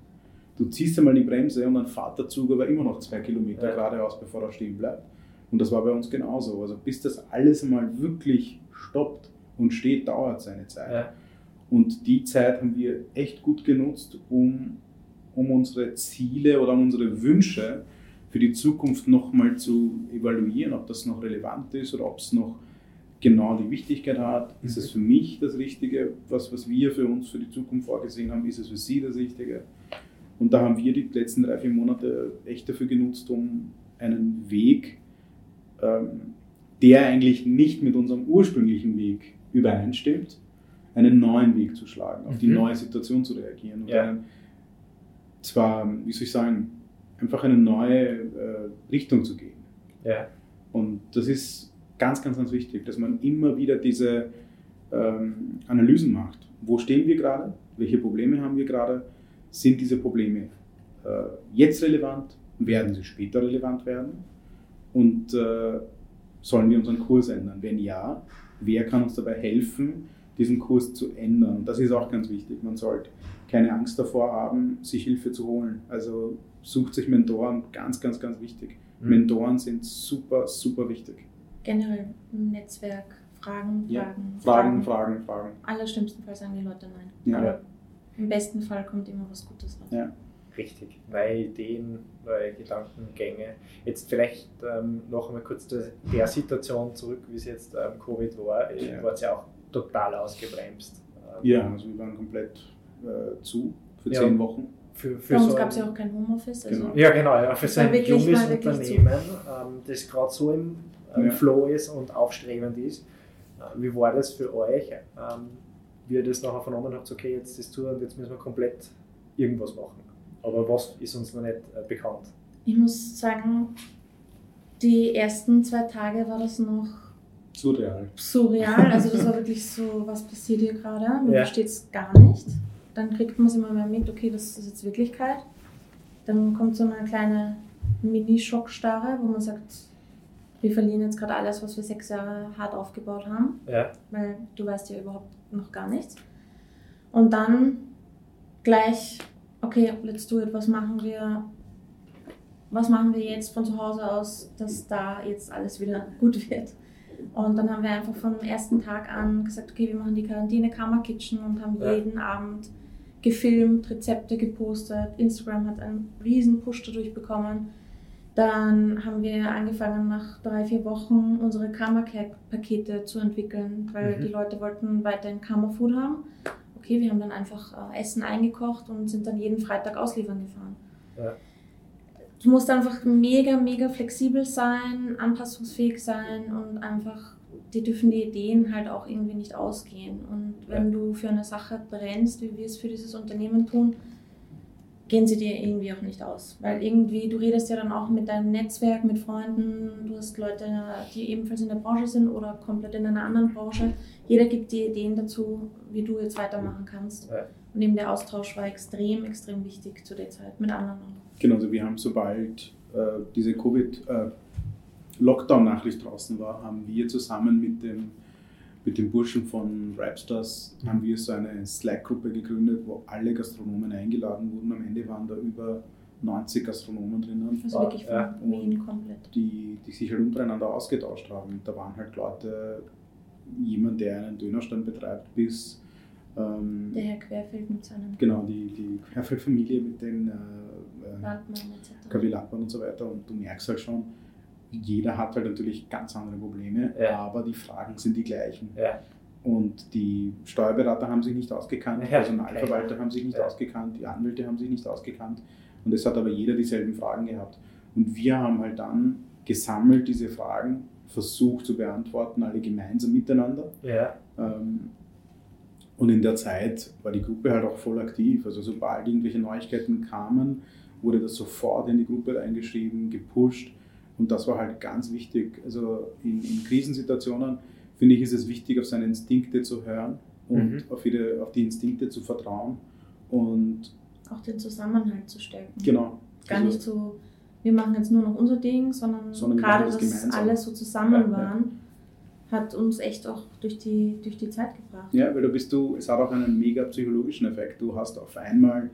Du ziehst einmal die Bremse und dann fährt der Zug aber immer noch zwei Kilometer Ja. geradeaus, bevor er stehen bleibt. Und das war bei uns genauso. Also bis das alles mal wirklich stoppt und steht, dauert seine Zeit. Ja. Und die Zeit haben wir echt gut genutzt, um, um unsere Ziele oder um unsere Wünsche für die Zukunft nochmal zu evaluieren, ob das noch relevant ist oder ob es noch genau die Wichtigkeit hat. Ist Mhm. es für mich das Richtige, was, was wir für uns für die Zukunft vorgesehen haben? Ist es für Sie das Richtige? Und da haben wir die letzten drei, vier Monate echt dafür genutzt, um einen Weg, ähm, der eigentlich nicht mit unserem ursprünglichen Weg übereinstimmt, einen neuen Weg zu schlagen, auf die Mhm. neue Situation zu reagieren. Und Ja. einen, zwar, wie soll ich sagen, einfach eine neue äh, Richtung zu gehen. Ja. Und das ist ganz, ganz, ganz wichtig, dass man immer wieder diese ähm, Analysen macht. Wo stehen wir gerade? Welche Probleme haben wir gerade? Sind diese Probleme äh, jetzt relevant? Werden sie später relevant werden? Und äh, sollen wir unseren Kurs ändern? Wenn ja, wer kann uns dabei helfen, diesen Kurs zu ändern? Das ist auch ganz wichtig. Man sollte keine Angst davor haben, sich Hilfe zu holen. Also sucht sich Mentoren, ganz, ganz, ganz wichtig. Mhm. Mentoren sind super, super wichtig. Generell im Netzwerk Fragen, Ja. Fragen, Fragen, Fragen, Fragen. Allerschlimmstenfalls sagen die Leute nein. Ja. Aber im besten Fall kommt immer was Gutes raus. Ja. Richtig, neue Ideen, neue Gedankengänge. Jetzt vielleicht ähm, noch einmal kurz zu der Situation zurück, wie es jetzt ähm, Covid war. Ja. War es ja auch total ausgebremst. Ähm, ja, also wir waren komplett äh, zu für ja. zehn Wochen. Für, für Bei uns so gab es ja auch kein Homeoffice. Also genau. Ja, genau, ja, für so ein junges Unternehmen, ähm, das gerade so im ähm, ja. Flow ist und aufstrebend ist. Äh, wie war das für euch? Ähm, wie ihr das nachher vernommen habt, okay, jetzt ist Tour und jetzt müssen wir komplett irgendwas machen. Aber was ist uns noch nicht äh, bekannt? Ich muss sagen, die ersten zwei Tage war das noch surreal. Surreal, also das war wirklich so, was passiert hier gerade? Man ja. versteht es gar nicht. Dann kriegt man es immer mehr mit, okay, das ist jetzt Wirklichkeit. Dann kommt so eine kleine Mini-Schockstarre, wo man sagt, wir verlieren jetzt gerade alles, was wir sechs Jahre hart aufgebaut haben. Ja. Weil du weißt ja überhaupt noch gar nichts. Und dann gleich okay, let's do it, was machen wir, was machen wir jetzt von zu Hause aus, dass da jetzt alles wieder gut wird. Und dann haben wir einfach vom ersten Tag an gesagt, okay, wir machen die Quarantäne Karma Kitchen und haben ja. jeden Abend gefilmt, Rezepte gepostet. Instagram hat einen riesen Push dadurch bekommen. Dann haben wir angefangen, nach drei, vier Wochen unsere Karma Care Pakete zu entwickeln, weil mhm. die Leute wollten weiterhin Karma Food haben okay, wir haben dann einfach äh, Essen eingekocht und sind dann jeden Freitag ausliefern gefahren. Ja. Du musst einfach mega, mega flexibel sein, anpassungsfähig sein und einfach, die dürfen die Ideen halt auch irgendwie nicht ausgehen. Und wenn ja. du für eine Sache brennst, wie wir es für dieses Unternehmen tun, gehen sie dir irgendwie auch nicht aus. Weil irgendwie, du redest ja dann auch mit deinem Netzwerk, mit Freunden, du hast Leute, die ebenfalls in der Branche sind oder komplett in einer anderen Branche. Jeder gibt dir Ideen dazu, wie du jetzt weitermachen kannst. Ja. Und eben der Austausch war extrem, extrem wichtig zu der Zeit mit anderen. Genau, also wir haben sobald äh, diese Covid-Lockdown-Nachricht äh, draußen war, haben wir zusammen mit dem mit den Burschen von Rapstars haben wir so eine Slack-Gruppe gegründet, wo alle Gastronomen eingeladen wurden. Am Ende waren da über 90 Gastronomen drinnen. Also wirklich von ja. Wien komplett. Die, die sich halt untereinander ausgetauscht haben. Da waren halt Leute, jemand, der einen Dönerstand betreibt, bis. Ähm, der Herr Querfeld mit seinem. Genau, die, die Querfeld-Familie mit den äh, Landmann etc. Landmann und so weiter. Und du merkst halt schon, jeder hat halt natürlich ganz andere Probleme, ja. aber die Fragen sind die gleichen. Ja. Und die Steuerberater haben sich nicht ausgekannt, die Personalverwalter haben sich nicht ausgekannt, die Anwälte haben sich nicht ausgekannt. Und es hat aber jeder dieselben Fragen gehabt. Und wir haben halt dann gesammelt diese Fragen, versucht zu beantworten, alle gemeinsam miteinander. Ja. Ähm, und in der Zeit war die Gruppe halt auch voll aktiv. Also sobald irgendwelche Neuigkeiten kamen, wurde das sofort in die Gruppe eingeschrieben, gepusht. Und das war halt ganz wichtig. Also in, in Krisensituationen finde ich, ist es wichtig, auf seine Instinkte zu hören und mhm. auf, ihre, auf die Instinkte zu vertrauen. Und auch den Zusammenhalt zu stärken. Genau. Gar also, nicht so, wir machen jetzt nur noch unser Ding, sondern, sondern gerade, das dass alle so zusammen ja, waren, ja. hat uns echt auch durch die, durch die Zeit gebracht. Ja, weil da bist du, es hat auch einen mega psychologischen Effekt. Du hast auf einmal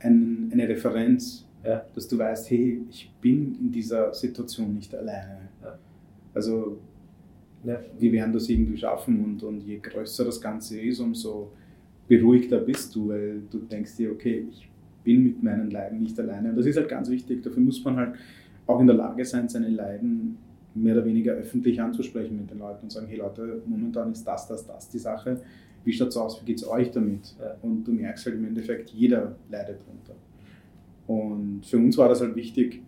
einen, eine Referenz ja. Dass du weißt, hey, ich bin in dieser Situation nicht alleine. Ja. Also ja. wir werden das irgendwie schaffen und, und je größer das Ganze ist, umso beruhigter bist du, weil du denkst dir, okay, ich bin mit meinen Leiden nicht alleine. Und das ist halt ganz wichtig. Dafür muss man halt auch in der Lage sein, seine Leiden mehr oder weniger öffentlich anzusprechen mit den Leuten und sagen, hey Leute, momentan ist das, das, das die Sache. Wie schaut es aus? Wie geht es euch damit? Ja. Und du merkst halt im Endeffekt, jeder leidet darunter. Und für uns war das halt wichtig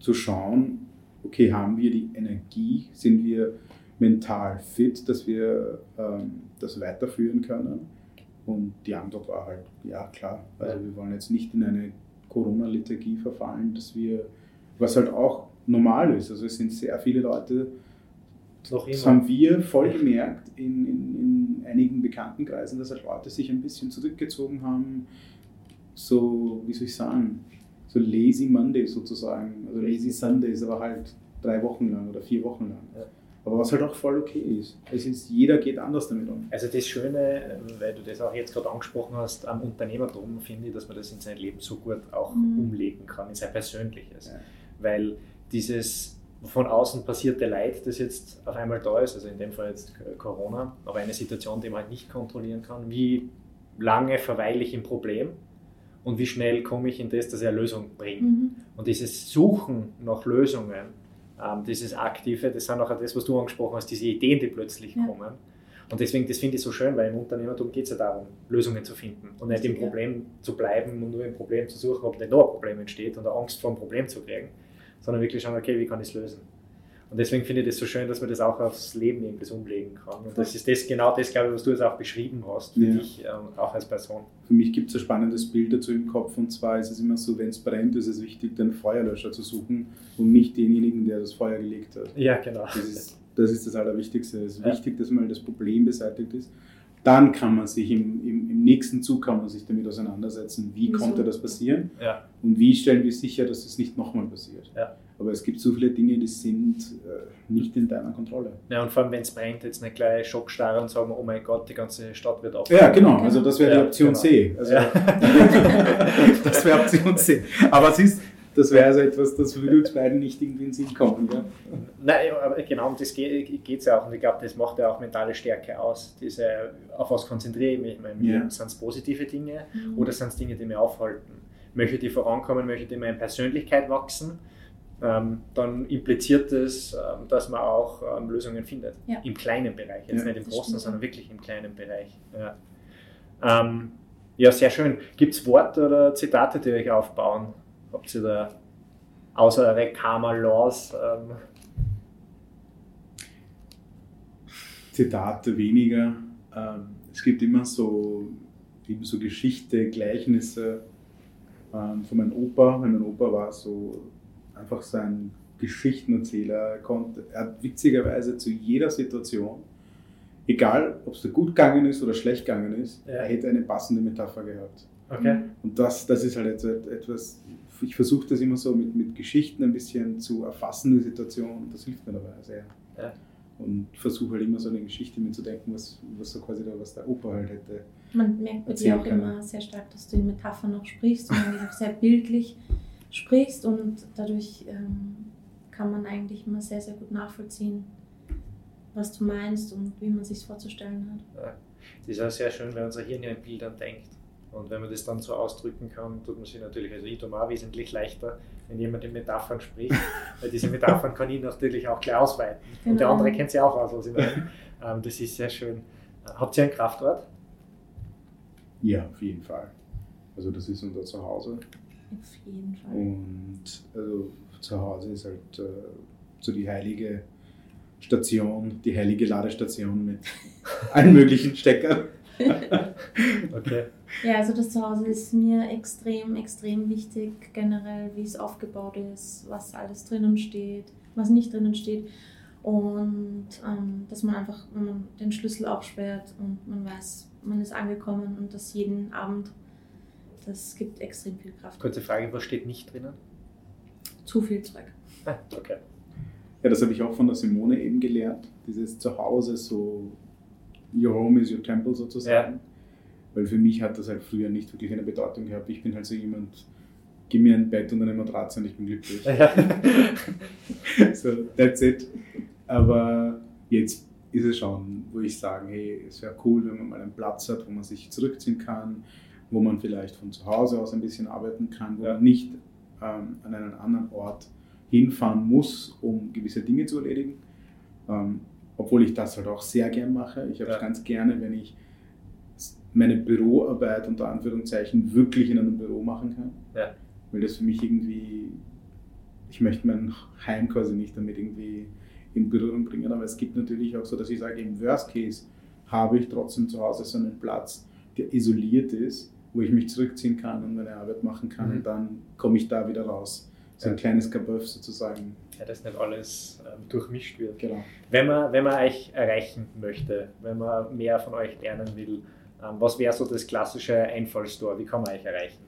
zu schauen, okay, haben wir die Energie, sind wir mental fit, dass wir ähm, das weiterführen können? Und die Antwort war halt, ja klar, also wir wollen jetzt nicht in eine Corona-Liturgie verfallen, dass wir, was halt auch normal ist, also es sind sehr viele Leute, das haben wir voll gemerkt in, in, in einigen Bekanntenkreisen, dass halt Leute sich ein bisschen zurückgezogen haben, so, wie soll ich sagen, so Lazy Monday sozusagen, also Lazy Sundays, aber halt drei Wochen lang oder vier Wochen lang. Ja. Aber was halt auch voll okay ist. Es ist, jeder geht anders damit um. Also das Schöne, weil du das auch jetzt gerade angesprochen hast, am Unternehmertum finde ich, dass man das in sein Leben so gut auch mhm. umlegen kann, in sein persönliches. Ja. Weil dieses von außen passierte Leid, das jetzt auf einmal da ist, also in dem Fall jetzt Corona, aber eine Situation, die man halt nicht kontrollieren kann, wie lange verweile ich im Problem und wie schnell komme ich in das, dass ich eine Lösung bringe. Mhm. Und dieses Suchen nach Lösungen, ähm, dieses Aktive, das sind auch das, was du angesprochen hast, diese Ideen, die plötzlich Ja. kommen. Und deswegen, das finde ich so schön, weil im Unternehmertum geht es ja darum, Lösungen zu finden und nicht im ja. Problem zu bleiben und nur im Problem zu suchen, ob nicht noch ein Problem entsteht und Angst vor einem Problem zu kriegen, sondern wirklich schauen, okay, wie kann ich es lösen? Und deswegen finde ich das so schön, dass man das auch aufs Leben irgendwas umlegen kann. Und das ist das, genau das, glaube ich, was du jetzt auch beschrieben hast, für Ja. dich ähm, auch als Person. Für mich gibt es ein spannendes Bild dazu im Kopf und zwar ist es immer so, wenn es brennt, ist es wichtig, den Feuerlöscher zu suchen und nicht denjenigen, der das Feuer gelegt hat. Ja, genau. Das ist das, ist das Allerwichtigste. Es ist Ja. wichtig, dass mal das Problem beseitigt ist. Dann kann man sich im, im, im nächsten Zug kann man sich damit auseinandersetzen, wie Wieso? konnte das passieren Ja, und wie stellen wir sicher, dass es nicht nochmal passiert. Ja. Aber es gibt so viele Dinge, die sind äh, nicht in deiner Kontrolle. ja und vor allem, wenn es brennt, jetzt nicht gleich Schockstarre und sagen, oh mein Gott, die ganze Stadt wird auf. Ja, genau. Also das wäre Ja, die Option genau. C. Also, Ja. das wäre Option C. Aber es ist, das wäre also etwas, das würde uns beiden nicht irgendwie in den Sinn kommen. Ja? Nein, aber genau um das geht es ja auch. Und ich glaube, das macht ja auch mentale Stärke aus. Diese, auf was konzentriere ich mich? Ich meine, Ja. Sind es positive Dinge Mhm. oder sind es Dinge, die mich aufhalten? Möchte ich vorankommen, möchte ich in meiner Persönlichkeit wachsen? Ähm, dann impliziert das, ähm, dass man auch ähm, Lösungen findet. Ja. Im kleinen Bereich. Jetzt Ja. nicht im großen, stimmt, sondern wirklich im kleinen Bereich. Ja, ähm, ja sehr schön. Gibt es Worte oder Zitate, die euch aufbauen? Habt ihr da außer eure Karma Laws? Ähm, Zitate weniger. Ähm, es gibt immer so, eben so Geschichte, Gleichnisse ähm, von meinem Opa. Mein Opa war so einfach so ein Geschichtenerzähler. Er, konnte, er hat witzigerweise zu jeder Situation, egal ob es dir gut gegangen ist oder schlecht gegangen ist, Ja. er hätte eine passende Metapher gehabt. okay. Und das, das ist halt et- etwas, ich versuche das immer so mit, mit Geschichten ein bisschen zu erfassen, die Situation, und das hilft mir dabei sehr. Ja. Und versuche halt immer so eine Geschichte mitzudenken, was, was so quasi da, was der Opa halt hätte. Man merkt bei dir auch können. immer sehr stark, dass du in Metaphern noch sprichst und sehr bildlich sprichst und dadurch ähm, kann man eigentlich immer sehr, sehr gut nachvollziehen, was du meinst und wie man sich vorzustellen hat. Das ist auch sehr schön, wenn unser Hirn ja in Bildern denkt. Und wenn man das dann so ausdrücken kann, tut man sich natürlich, also ich tue mir auch wesentlich leichter, wenn jemand in Metaphern spricht, weil diese Metaphern kann ich natürlich auch gleich ausweiten. Und der Genau. andere kennt sie auch aus, was ich meine. Ähm, das ist sehr schön. Habt ihr einen Kraftort? Ja, auf jeden Fall. Also das ist unser Zuhause. Auf jeden Fall. Und also zu Hause ist halt äh, so die heilige Station, die heilige Ladestation mit allen möglichen Steckern. Okay. Ja, also das Zuhause ist mir extrem, extrem wichtig, generell, wie es aufgebaut ist, was alles drinnen steht, was nicht drinnen steht. Und ähm, dass man einfach, wenn man den Schlüssel aufsperrt und man weiß, man ist angekommen und das jeden Abend, das gibt extrem viel Kraft. Kurze Frage, was steht nicht drinnen? Zu viel Zeug. Ah, okay. Ja, das habe ich auch von der Simone eben gelernt. Dieses Zuhause, so your home is your temple sozusagen. Weil für mich hat das halt früher nicht wirklich eine Bedeutung gehabt. Ich bin halt so jemand, gib mir ein Bett und eine Matratze und ich bin glücklich. Ja. so, that's it. Aber jetzt ist es schon, wo ich sage, hey, es wäre cool, wenn man mal einen Platz hat, wo man sich zurückziehen kann, wo man vielleicht von zu Hause aus ein bisschen arbeiten kann, wo Ja. man nicht ähm, an einen anderen Ort hinfahren muss, um gewisse Dinge zu erledigen. Ähm, obwohl ich das halt auch sehr gern mache. Ich habe es Ja. ganz gerne, wenn ich meine Büroarbeit unter Anführungszeichen wirklich in einem Büro machen kann. Ja. Weil das für mich irgendwie, ich möchte mein Heim quasi nicht damit irgendwie in Berührung bringen, aber es gibt natürlich auch so, dass ich sage, im Worst Case habe ich trotzdem zu Hause so einen Platz, der isoliert ist, wo ich mich zurückziehen kann und meine Arbeit machen kann Mhm. und dann komme ich da wieder raus. So ein Ja. kleines Kabuff sozusagen. ja, dass nicht alles ähm, durchmischt wird. Genau. Wenn man, wenn man euch erreichen möchte, wenn man mehr von euch lernen will, ähm, was wäre so das klassische Einfallstor? Wie kann man euch erreichen?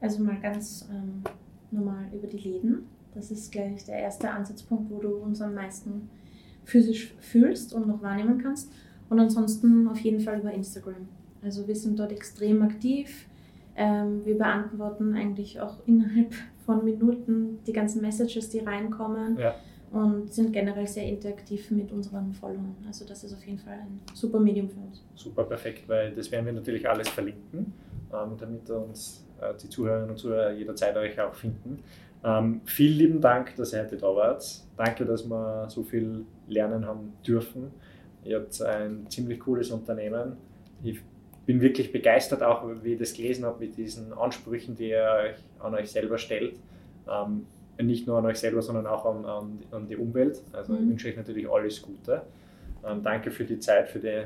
Also mal ganz ähm, normal über die Läden. Das ist gleich der erste Ansatzpunkt, wo du uns am meisten physisch fühlst und noch wahrnehmen kannst. Und ansonsten auf jeden Fall über Instagram. Also wir sind dort extrem aktiv. Ähm, wir beantworten eigentlich auch innerhalb von Minuten die ganzen Messages, die reinkommen. Ja. Und sind generell sehr interaktiv mit unseren Followern. Also das ist auf jeden Fall ein super Medium für uns. Super perfekt, weil das werden wir natürlich alles verlinken, ähm, damit uns äh, die Zuhörerinnen und Zuhörer jederzeit euch auch finden. Ähm, vielen lieben Dank, dass ihr heute da wart. Danke, dass wir so viel lernen haben dürfen. Ihr habt ein ziemlich cooles Unternehmen. Ich bin wirklich begeistert, auch wie ich das gelesen habe, mit diesen Ansprüchen, die ihr euch an euch selber stellt. Ähm, nicht nur an euch selber, sondern auch an, an, an die Umwelt. Also mhm. ich wünsche euch natürlich alles Gute. Ähm, danke für die Zeit, für die,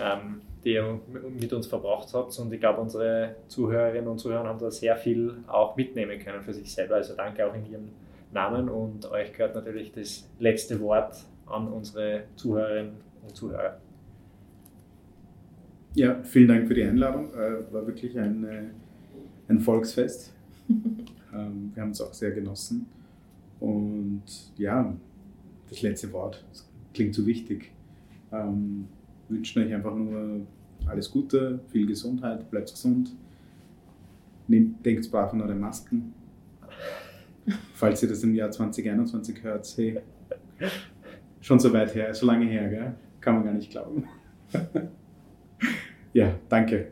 ähm, die ihr mit uns verbracht habt. Und ich glaube, unsere Zuhörerinnen und Zuhörer haben da sehr viel auch mitnehmen können für sich selber. Also danke auch in ihrem Namen und euch gehört natürlich das letzte Wort an unsere Zuhörerinnen und Zuhörer. Ja, vielen Dank für die Einladung. Äh, war wirklich ein, äh, ein Volksfest. ähm, wir haben es auch sehr genossen. Und ja, das letzte Wort das klingt so wichtig. Ähm, wünschen euch einfach nur alles Gute, viel Gesundheit, bleibt gesund. Nehmt, denkt brav an eure Masken. Falls ihr das im Jahr 2021 hört, hey, schon so weit her, so lange her, gell? kann man gar nicht glauben. Ja, danke.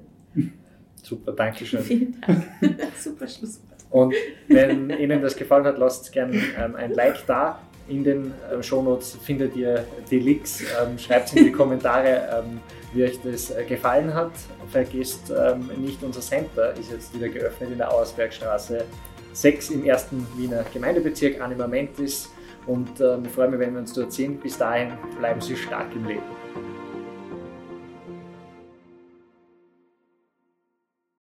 Super, danke schön. Vielen Dank. Super Schlusswort. Und wenn Ihnen das gefallen hat, lasst gerne ähm, ein Like da. In den äh, Shownotes findet ihr die Links. Ähm, Schreibt in die Kommentare, ähm, wie euch das äh, gefallen hat. Vergesst ähm, nicht, unser Center ist jetzt wieder geöffnet in der Auersbergstraße 6 im ersten Wiener Gemeindebezirk, Anima Mentis. Und ähm, ich freue mich, wenn wir uns dort sehen. Bis dahin bleiben Sie stark im Leben.